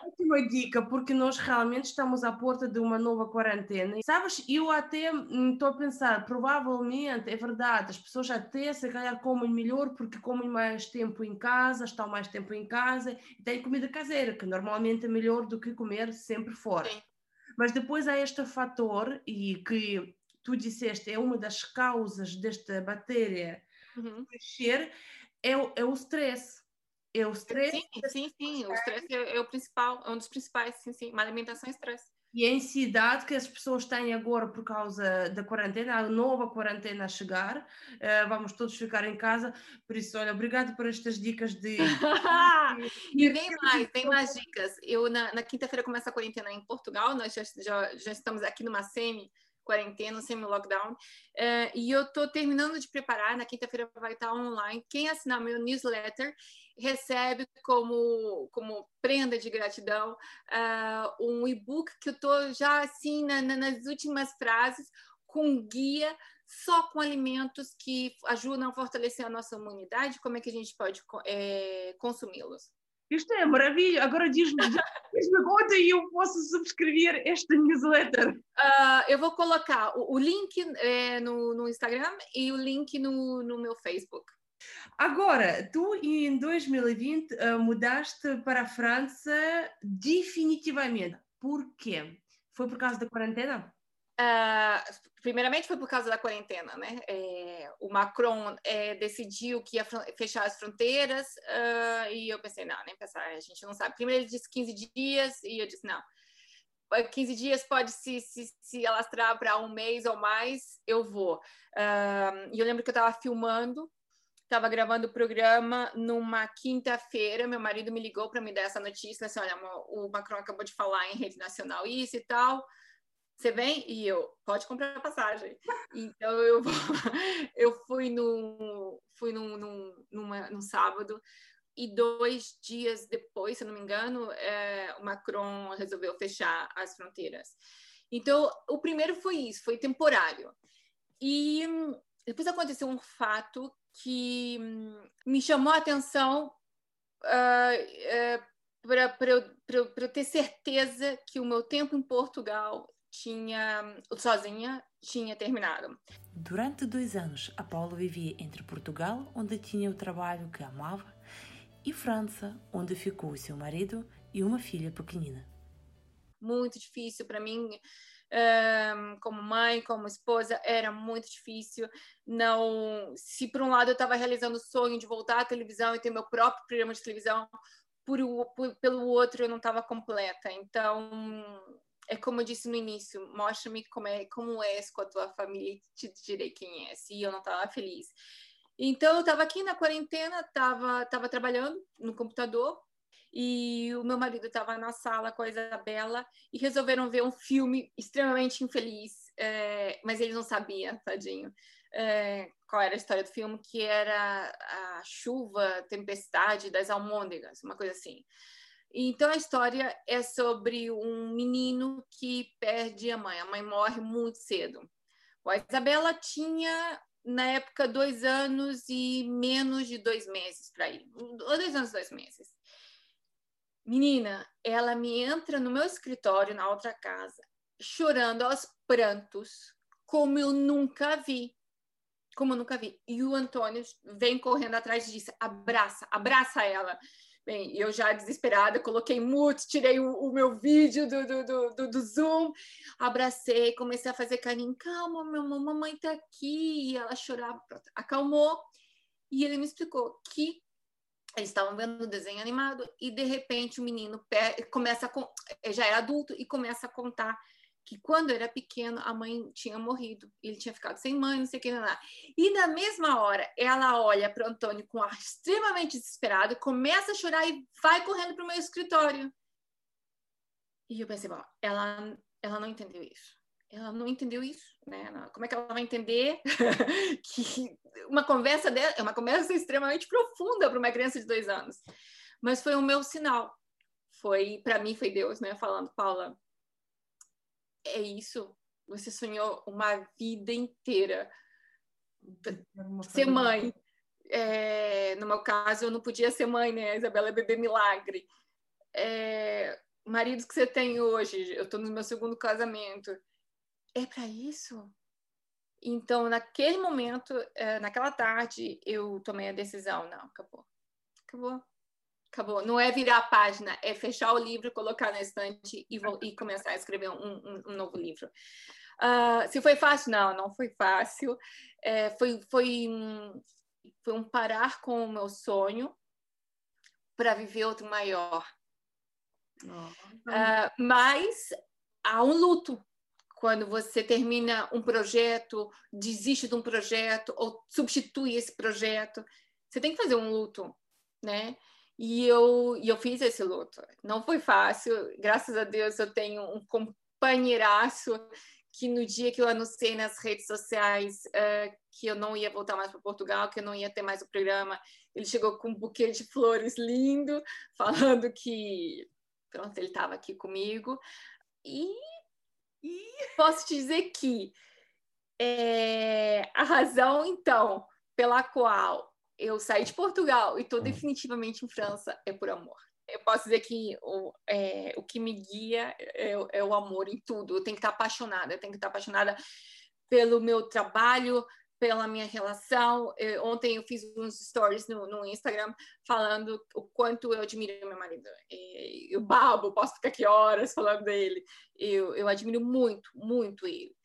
Última dica, porque nós realmente estamos à porta de uma nova quarentena. Sabes, eu até estou a pensar, provavelmente é verdade, as pessoas até se calhar comem melhor porque comem mais tempo em casa, estão mais tempo em casa e têm comida caseira, que normalmente é melhor do que comer sempre fora. Sim. Mas depois há este fator, e que tu disseste é uma das causas desta bactéria uhum. crescer, é, é o stress. É o stress. Sim, sim, sim. O stress é, é, o principal, é um dos principais, sim, sim. Uma alimentação e stress. E a ansiedade que as pessoas têm agora por causa da quarentena, a nova quarentena a chegar, uh, vamos todos ficar em casa. Por isso, olha, obrigado por estas dicas de. e vem mais, tem mais dicas. Eu, na, na quinta-feira, começa a quarentena em Portugal, nós já, já, já estamos aqui numa semi quarentena, semi-lockdown. Uh, e eu estou terminando de preparar, na quinta-feira vai estar online. Quem assinar meu newsletter recebe como, como prenda de gratidão uh, um e-book que eu estou já assim na, na, nas últimas frases, com guia só com alimentos que ajudam a fortalecer a nossa imunidade, como é que a gente pode é, consumi-los. Isto é maravilha. Agora diz-me diz conta e eu posso subscrever esta newsletter. Uh, eu vou colocar o, o link é, no, no, Instagram e o link no, no meu Facebook. Agora, tu em 2020 uh, mudaste para a França definitivamente. Por quê? Foi por causa da quarentena? Uh, primeiramente foi por causa da quarentena, né? É, o Macron é, decidiu que ia fechar as fronteiras uh, e eu pensei, não, nem pensar, a gente não sabe. Primeiro ele disse 15 dias e eu disse, não, 15 dias pode se, se, se alastrar para um mês ou mais, eu vou. Uh, e eu lembro que eu estava filmando, estava gravando o programa numa quinta-feira, meu marido me ligou para me dar essa notícia, assim, olha, o Macron acabou de falar em rede nacional isso e tal, você vem? E eu, pode comprar a passagem. Então eu, eu fui no, fui num, num, numa, num sábado e dois dias depois, se não me engano, é, o Macron resolveu fechar as fronteiras. Então, o primeiro foi isso, foi temporário. E depois aconteceu um fato que me chamou a atenção uh, uh, para eu, eu ter certeza que o meu tempo em Portugal tinha sozinha tinha terminado. Durante dois anos, a Paula vivia entre Portugal, onde tinha o trabalho que amava, e França, onde ficou seu marido e uma filha pequenina. Muito difícil para mim, como mãe, como esposa, era muito difícil. Não, se por um lado eu estava realizando o sonho de voltar à televisão e ter meu próprio programa de televisão, por, por pelo outro eu não estava completa. Então é como eu disse no início, mostra-me como é, como és com a tua família e te direi quem é. E eu não estava feliz. Então, eu estava aqui na quarentena, estava tava trabalhando no computador e o meu marido estava na sala com a Isabela e resolveram ver um filme extremamente infeliz, é, mas ele não sabia, tadinho, é, qual era a história do filme, que era a chuva, tempestade das almôndegas, uma coisa assim. Então a história é sobre um menino que perde a mãe. A mãe morre muito cedo. A Isabela tinha, na época, dois anos e menos de dois meses para ir. Dois anos, dois meses. Menina, ela me entra no meu escritório, na outra casa, chorando aos prantos, como eu nunca vi. Como eu nunca vi. E o Antônio vem correndo atrás diz: abraça, abraça ela. Bem, eu já desesperada, coloquei mute, tirei o, o meu vídeo do, do, do, do, Zoom, abracei, comecei a fazer carinho. Calma, meu, mamãe tá aqui. E ela chorava, acalmou. E ele me explicou que eles estavam vendo o desenho animado e de repente o menino começa a, já é adulto e começa a contar que quando era pequeno a mãe tinha morrido, ele tinha ficado sem mãe, não sei o que lá. E na mesma hora ela olha para o Antônio com ar extremamente desesperado, começa a chorar e vai correndo para o meu escritório. E eu pensei, bom, ela ela não entendeu isso. Ela não entendeu isso, né? Como é que ela vai entender que uma conversa dela é uma conversa extremamente profunda para uma criança de dois anos? Mas foi o meu sinal. Foi para mim foi Deus, né? Falando, Paula, é isso. Você sonhou uma vida inteira ser mãe. É, no meu caso, eu não podia ser mãe, né? A Isabela é bebê milagre. É, maridos que você tem hoje, eu estou no meu segundo casamento. É para isso? Então, naquele momento, é, naquela tarde, eu tomei a decisão. Não, acabou. Acabou. Acabou. Não é virar a página, é fechar o livro, colocar na estante e, e começar a escrever um, um, um novo livro. Uh, se foi fácil? Não, não foi fácil. É, foi, foi, um, foi um parar com o meu sonho para viver outro maior. Oh, uh, mas há um luto quando você termina um projeto, desiste de um projeto ou substitui esse projeto. Você tem que fazer um luto, né? E eu, e eu fiz esse luto. Não foi fácil. Graças a Deus eu tenho um companheiraço que no dia que eu anunciei nas redes sociais uh, que eu não ia voltar mais para Portugal, que eu não ia ter mais o programa, ele chegou com um buquê de flores lindo, falando que pronto, ele estava aqui comigo. E e posso te dizer que é, a razão, então, pela qual eu saí de Portugal e estou hum. definitivamente em França é por amor. Eu posso dizer que o, é, o que me guia é, é, o amor em tudo. Eu tenho que estar apaixonada, eu tenho que estar apaixonada pelo meu trabalho, pela minha relação. Eu, ontem eu fiz uns stories no, no, Instagram falando o quanto eu admiro meu marido. E, eu babo, posso ficar aqui horas falando dele. Eu, eu admiro muito, muito ele.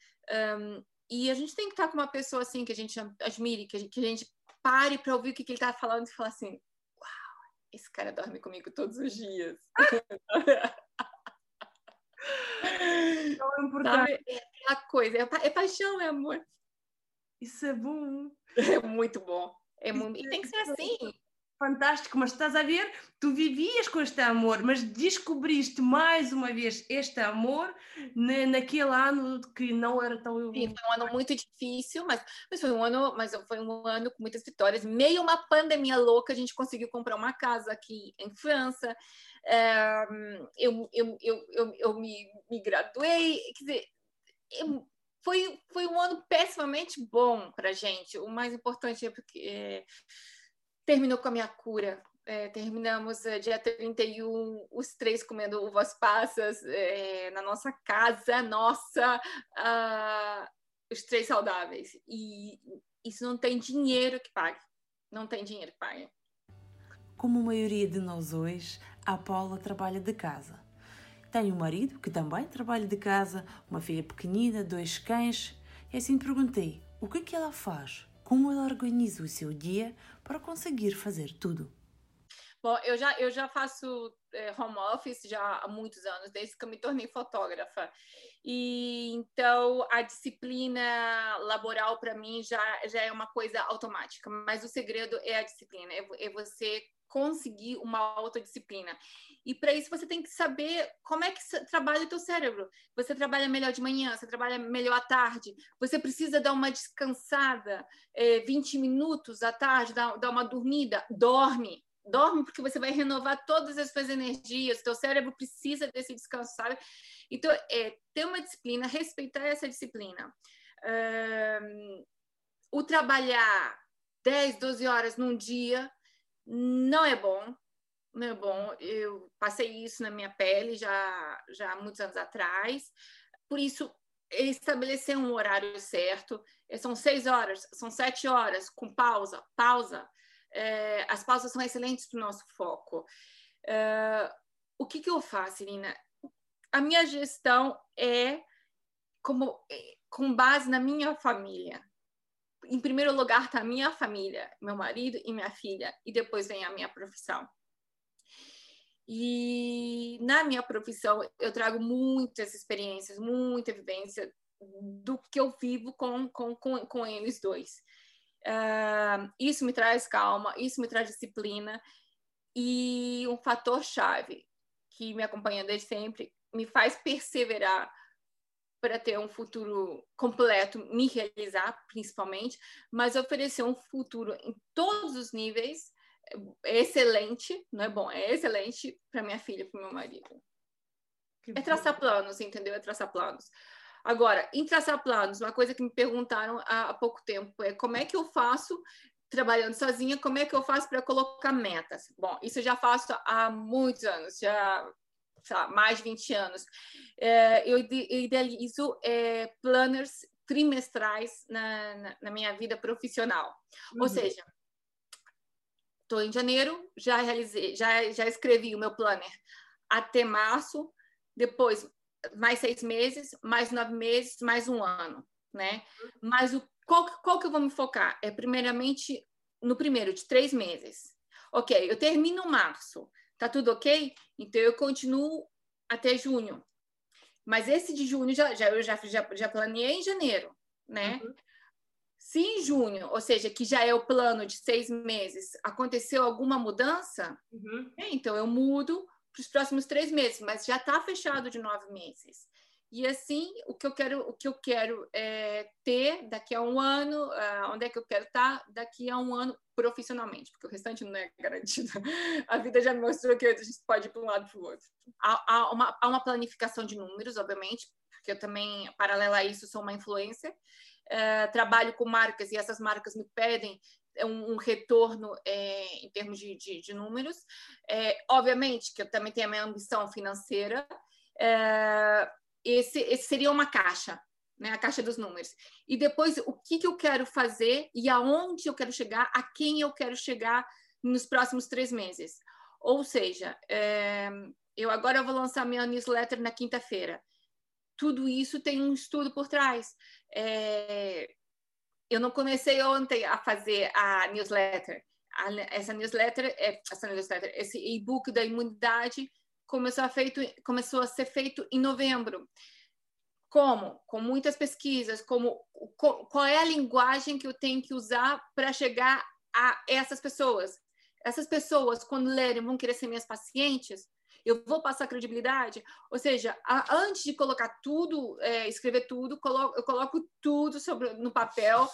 Um, e a gente tem que estar com uma pessoa assim que a gente admire, que a gente, que a gente pare para ouvir o que, que ele está falando e falar assim: Uau, esse cara dorme comigo todos os dias. Não é importante. É aquela coisa, é, é paixão, é amor. Isso é bom. É muito bom. É muito... E tem que ser assim. Fantástico, mas estás a ver? Tu vivias com este amor, mas descobriste mais uma vez este amor na, naquele ano que não era tão. Sim, foi um ano muito difícil, mas, mas foi um ano, mas foi um ano com muitas vitórias. Meio uma pandemia louca, a gente conseguiu comprar uma casa aqui em França. É, eu, eu, eu, eu, eu me, me graduei, quer dizer, eu, foi, foi um ano pessimamente bom para gente. O mais importante é porque é, terminou com a minha cura. É, terminamos é, dia 31, os três comendo uvas passas é, na nossa casa, nossa, os três saudáveis. E isso não tem dinheiro que pague. Não tem dinheiro que pague. Como a maioria de nós hoje, a Paula trabalha de casa tenho um marido que também trabalha de casa, uma filha pequenina, dois cães. E assim perguntei o que é que ela faz, como ela organiza o seu dia para conseguir fazer tudo. Bom, eu já, eu já faço é, home office já há muitos anos, desde que eu me tornei fotógrafa. E então a disciplina laboral para mim já, já é uma coisa automática, mas o segredo é a disciplina, é, é você conseguir uma autodisciplina. E para isso você tem que saber como é que trabalha o teu cérebro. Você trabalha melhor de manhã, você trabalha melhor à tarde, você precisa dar uma descansada, é, 20 minutos à tarde, dar, dar uma dormida, dorme. Dorme porque você vai renovar todas as suas energias, teu cérebro precisa desse descanso, sabe? Então, é ter uma disciplina, respeitar essa disciplina. Um, o trabalhar 10, 12 horas num dia não é bom, não é bom. Eu passei isso na minha pele já, já há muitos anos atrás. Por isso, estabelecer um horário certo. São seis horas, são sete horas, com pausa, pausa. É, as pausas são excelentes para o nosso foco. É, o que, que eu faço, Irina? A minha gestão é como é, com base na minha família em primeiro lugar está a minha família, meu marido e minha filha, e depois vem a minha profissão. E na minha profissão eu trago muitas experiências, muita vivência do que eu vivo com, com, com, com eles dois. Uh, isso me traz calma, isso me traz disciplina e um fator chave que me acompanha desde sempre me faz perseverar para ter um futuro completo, me realizar principalmente, mas oferecer um futuro em todos os níveis é excelente, não é bom, é excelente para minha filha, para meu marido. Que é traçar planos, entendeu? É traçar planos. Agora, em traçar planos, uma coisa que me perguntaram há, há pouco tempo é como é que eu faço trabalhando sozinha, como é que eu faço para colocar metas? Bom, isso eu já faço há muitos anos, já lá, mais de 20 anos. É, eu idealizo é, planners trimestrais na, na, na, minha vida profissional. Uhum. Ou seja, estou em janeiro, já realizei, já, já escrevi o meu planner até março, depois mais seis meses, mais nove meses, mais um ano, né? Mas o, qual, qual que eu vou me focar? É primeiramente no primeiro de três meses. Ok, eu termino março, Tá tudo ok? Então eu continuo até junho. Mas esse de junho já, já, eu já, já, já planeei em janeiro, né? Uhum. Se em junho, ou seja, que já é o plano de seis meses, aconteceu alguma mudança, uhum. então eu mudo para os próximos três meses, mas já está fechado de nove meses. E assim, o que eu quero, o que eu quero é, ter daqui a um ano, uh, onde é que eu quero estar daqui a um ano profissionalmente, porque o restante não é garantido. A vida já mostrou que a gente pode ir para um lado para o outro. Há, há, uma, há uma planificação de números, obviamente, porque eu também, paralela a isso, sou uma influencer. Uh, trabalho com marcas e essas marcas me pedem um, um retorno é, em termos de, de, de números. É, obviamente que eu também tenho a minha ambição financeira. É, esse, esse seria uma caixa, né? A caixa dos números. E depois, o que, que eu quero fazer e aonde eu quero chegar, a quem eu quero chegar nos próximos três meses. Ou seja, é, eu agora vou lançar minha newsletter na quinta-feira. Tudo isso tem um estudo por trás. É, eu não comecei ontem a fazer a newsletter. A, essa newsletter, é, essa newsletter, esse e-book da imunidade começou a, feito, começou a ser feito em novembro. Como? Com muitas pesquisas, como qual é a linguagem que eu tenho que usar para chegar a essas pessoas. Essas pessoas, quando lerem, vão querer ser minhas pacientes, eu vou passar credibilidade. Ou seja, a, antes de colocar tudo, é, escrever tudo, coloco, eu coloco tudo sobre, no papel,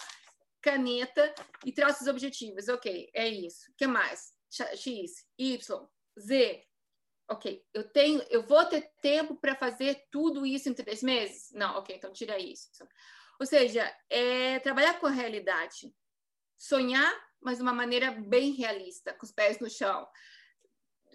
caneta e traço os objetivos. Ok, é isso. O que mais? X, Y, Z, ok, eu tenho, eu vou ter tempo para fazer tudo isso em três meses? Não, ok, então tira isso. Ou seja, é trabalhar com a realidade, sonhar, mas de uma maneira bem realista, com os pés no chão.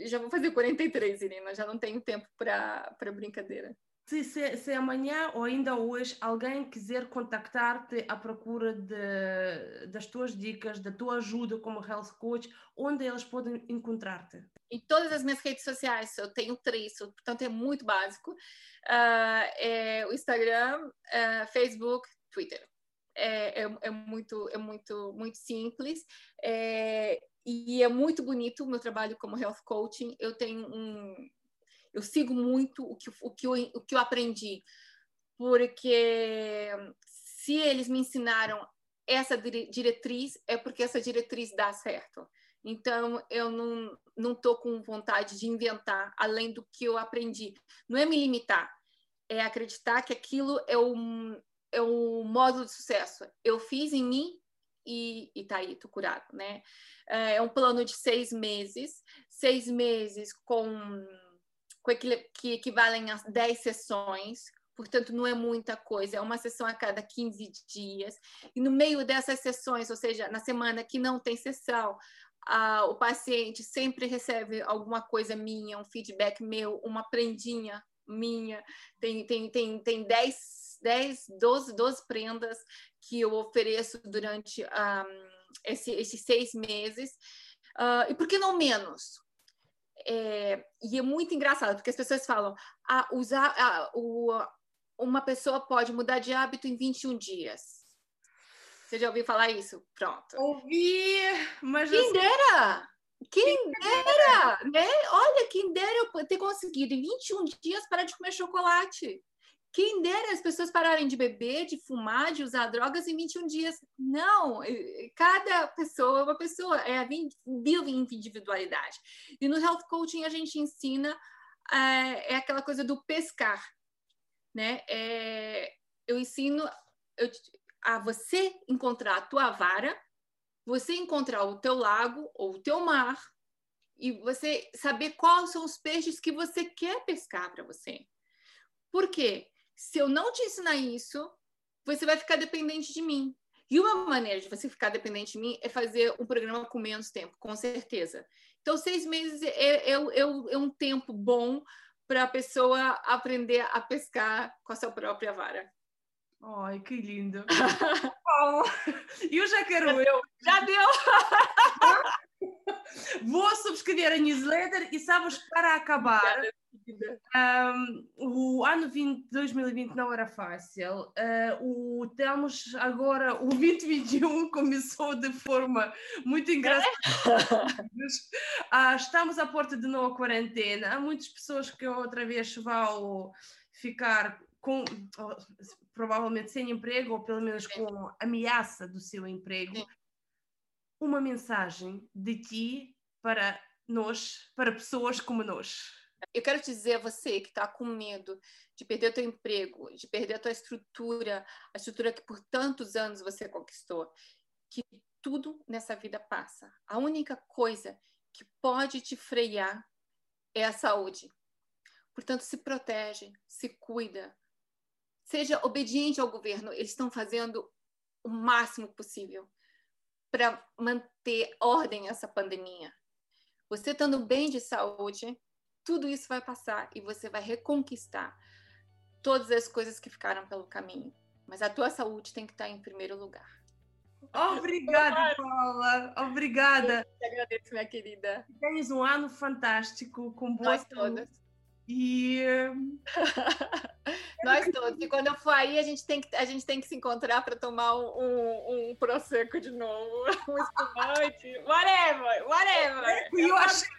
Já vou fazer 43, Irina, já não tenho tempo para brincadeira. Se, se, se, amanhã ou ainda hoje alguém quiser contactar-te à procura de, das tuas dicas, da tua ajuda como health coach, onde elas podem encontrar-te? Em todas as minhas redes sociais, eu tenho três, portanto é muito básico. Uh, é o Instagram, uh, Facebook, Twitter. É, é, é, muito, é muito, muito simples. É, e é muito bonito o meu trabalho como health coaching. Eu tenho um, eu sigo muito o que, o que, eu, o que eu aprendi, porque se eles me ensinaram essa diretriz, é porque essa diretriz dá certo. Então, eu não não estou com vontade de inventar além do que eu aprendi. Não é me limitar, é acreditar que aquilo é o, é o módulo de sucesso. Eu fiz em mim e, e tá aí, tô curado, né? É um plano de seis meses, seis meses com que equivalem a 10 sessões, portanto, não é muita coisa, é uma sessão a cada 15 dias. E no meio dessas sessões, ou seja, na semana que não tem sessão, a, o paciente sempre recebe alguma coisa minha, um feedback meu, uma prendinha minha, tem, tem, tem, tem 10, 10 12, 12 prendas que eu ofereço durante um, esse, esses seis meses. Uh, e por que não menos? É, e é muito engraçado, porque as pessoas falam, ah, usar, ah, o, uma pessoa pode mudar de hábito em 21 dias. Você já ouviu falar isso? Pronto. Ouvi, mas... Quem dera! Quem dera, né? Olha, quem dera eu ter conseguido em 21 dias parar de comer chocolate. Quem dera as pessoas pararem de beber, de fumar, de usar drogas em 21 dias. Não, cada pessoa é uma pessoa, é a bioindividualidade. E no health coaching a gente ensina é, é aquela coisa do pescar, né? É, eu ensino eu, a você encontrar a tua vara, você encontrar o teu lago ou o teu mar e você saber quais são os peixes que você quer pescar para você. Por quê? Se eu não te ensinar isso, você vai ficar dependente de mim. E uma maneira de você ficar dependente de mim é fazer um programa com menos tempo, com certeza. Então, seis meses é, é, é, é um tempo bom para a pessoa aprender a pescar com a sua própria vara. Ai, que lindo! oh, eu já quero eu. Já deu! Vou subscrever a newsletter e sabes, para acabar, um, o ano 20, 2020 não era fácil. Uh, o, temos agora, o 2021 começou de forma muito engraçada. uh, estamos à porta de nova quarentena. Há muitas pessoas que outra vez vão ficar com provavelmente sem emprego ou pelo menos com ameaça do seu emprego, Sim. uma mensagem de ti para nós, para pessoas como nós. Eu quero te dizer a você que está com medo de perder o teu emprego, de perder a tua estrutura, a estrutura que por tantos anos você conquistou, que tudo nessa vida passa. A única coisa que pode te frear é a saúde. Portanto, se protege, se cuida, seja obediente ao governo. Eles estão fazendo o máximo possível para manter ordem essa pandemia. Você estando bem de saúde, tudo isso vai passar e você vai reconquistar todas as coisas que ficaram pelo caminho. Mas a tua saúde tem que estar em primeiro lugar. Obrigada, Paula. Obrigada. Eu te agradeço, minha querida. Tens um ano fantástico, com boas todas. E. Nós todos. E quando eu for aí, a gente tem que, a gente tem que se encontrar para tomar um, um, um prosecco de novo, um espumante, whatever, whatever. Eu achei,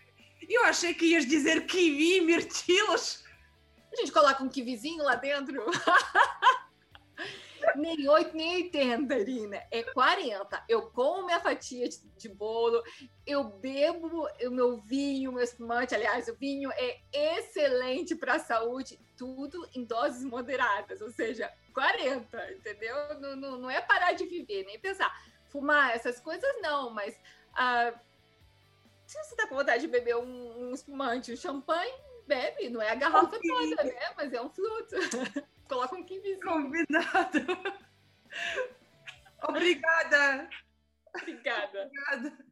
eu achei que ias dizer kiwi mirtilos. A gente coloca um kiwizinho lá dentro. nem 8, nem 80, Irina. É 40. Eu como minha fatia de, de, bolo, eu bebo o meu vinho, meu espumante. Aliás, o vinho é excelente para a saúde, tudo em doses moderadas, ou seja, 40, entendeu? Não, não, não é parar de viver, nem pensar. Fumar essas coisas, não, mas. Ah, se você tá com vontade de beber um, um espumante, um champanhe, bebe. Não é a garrafa okay. toda, né? Mas é um fruto. Coloca um kiwizinho. Combinado. Obrigada. Obrigada. Obrigada.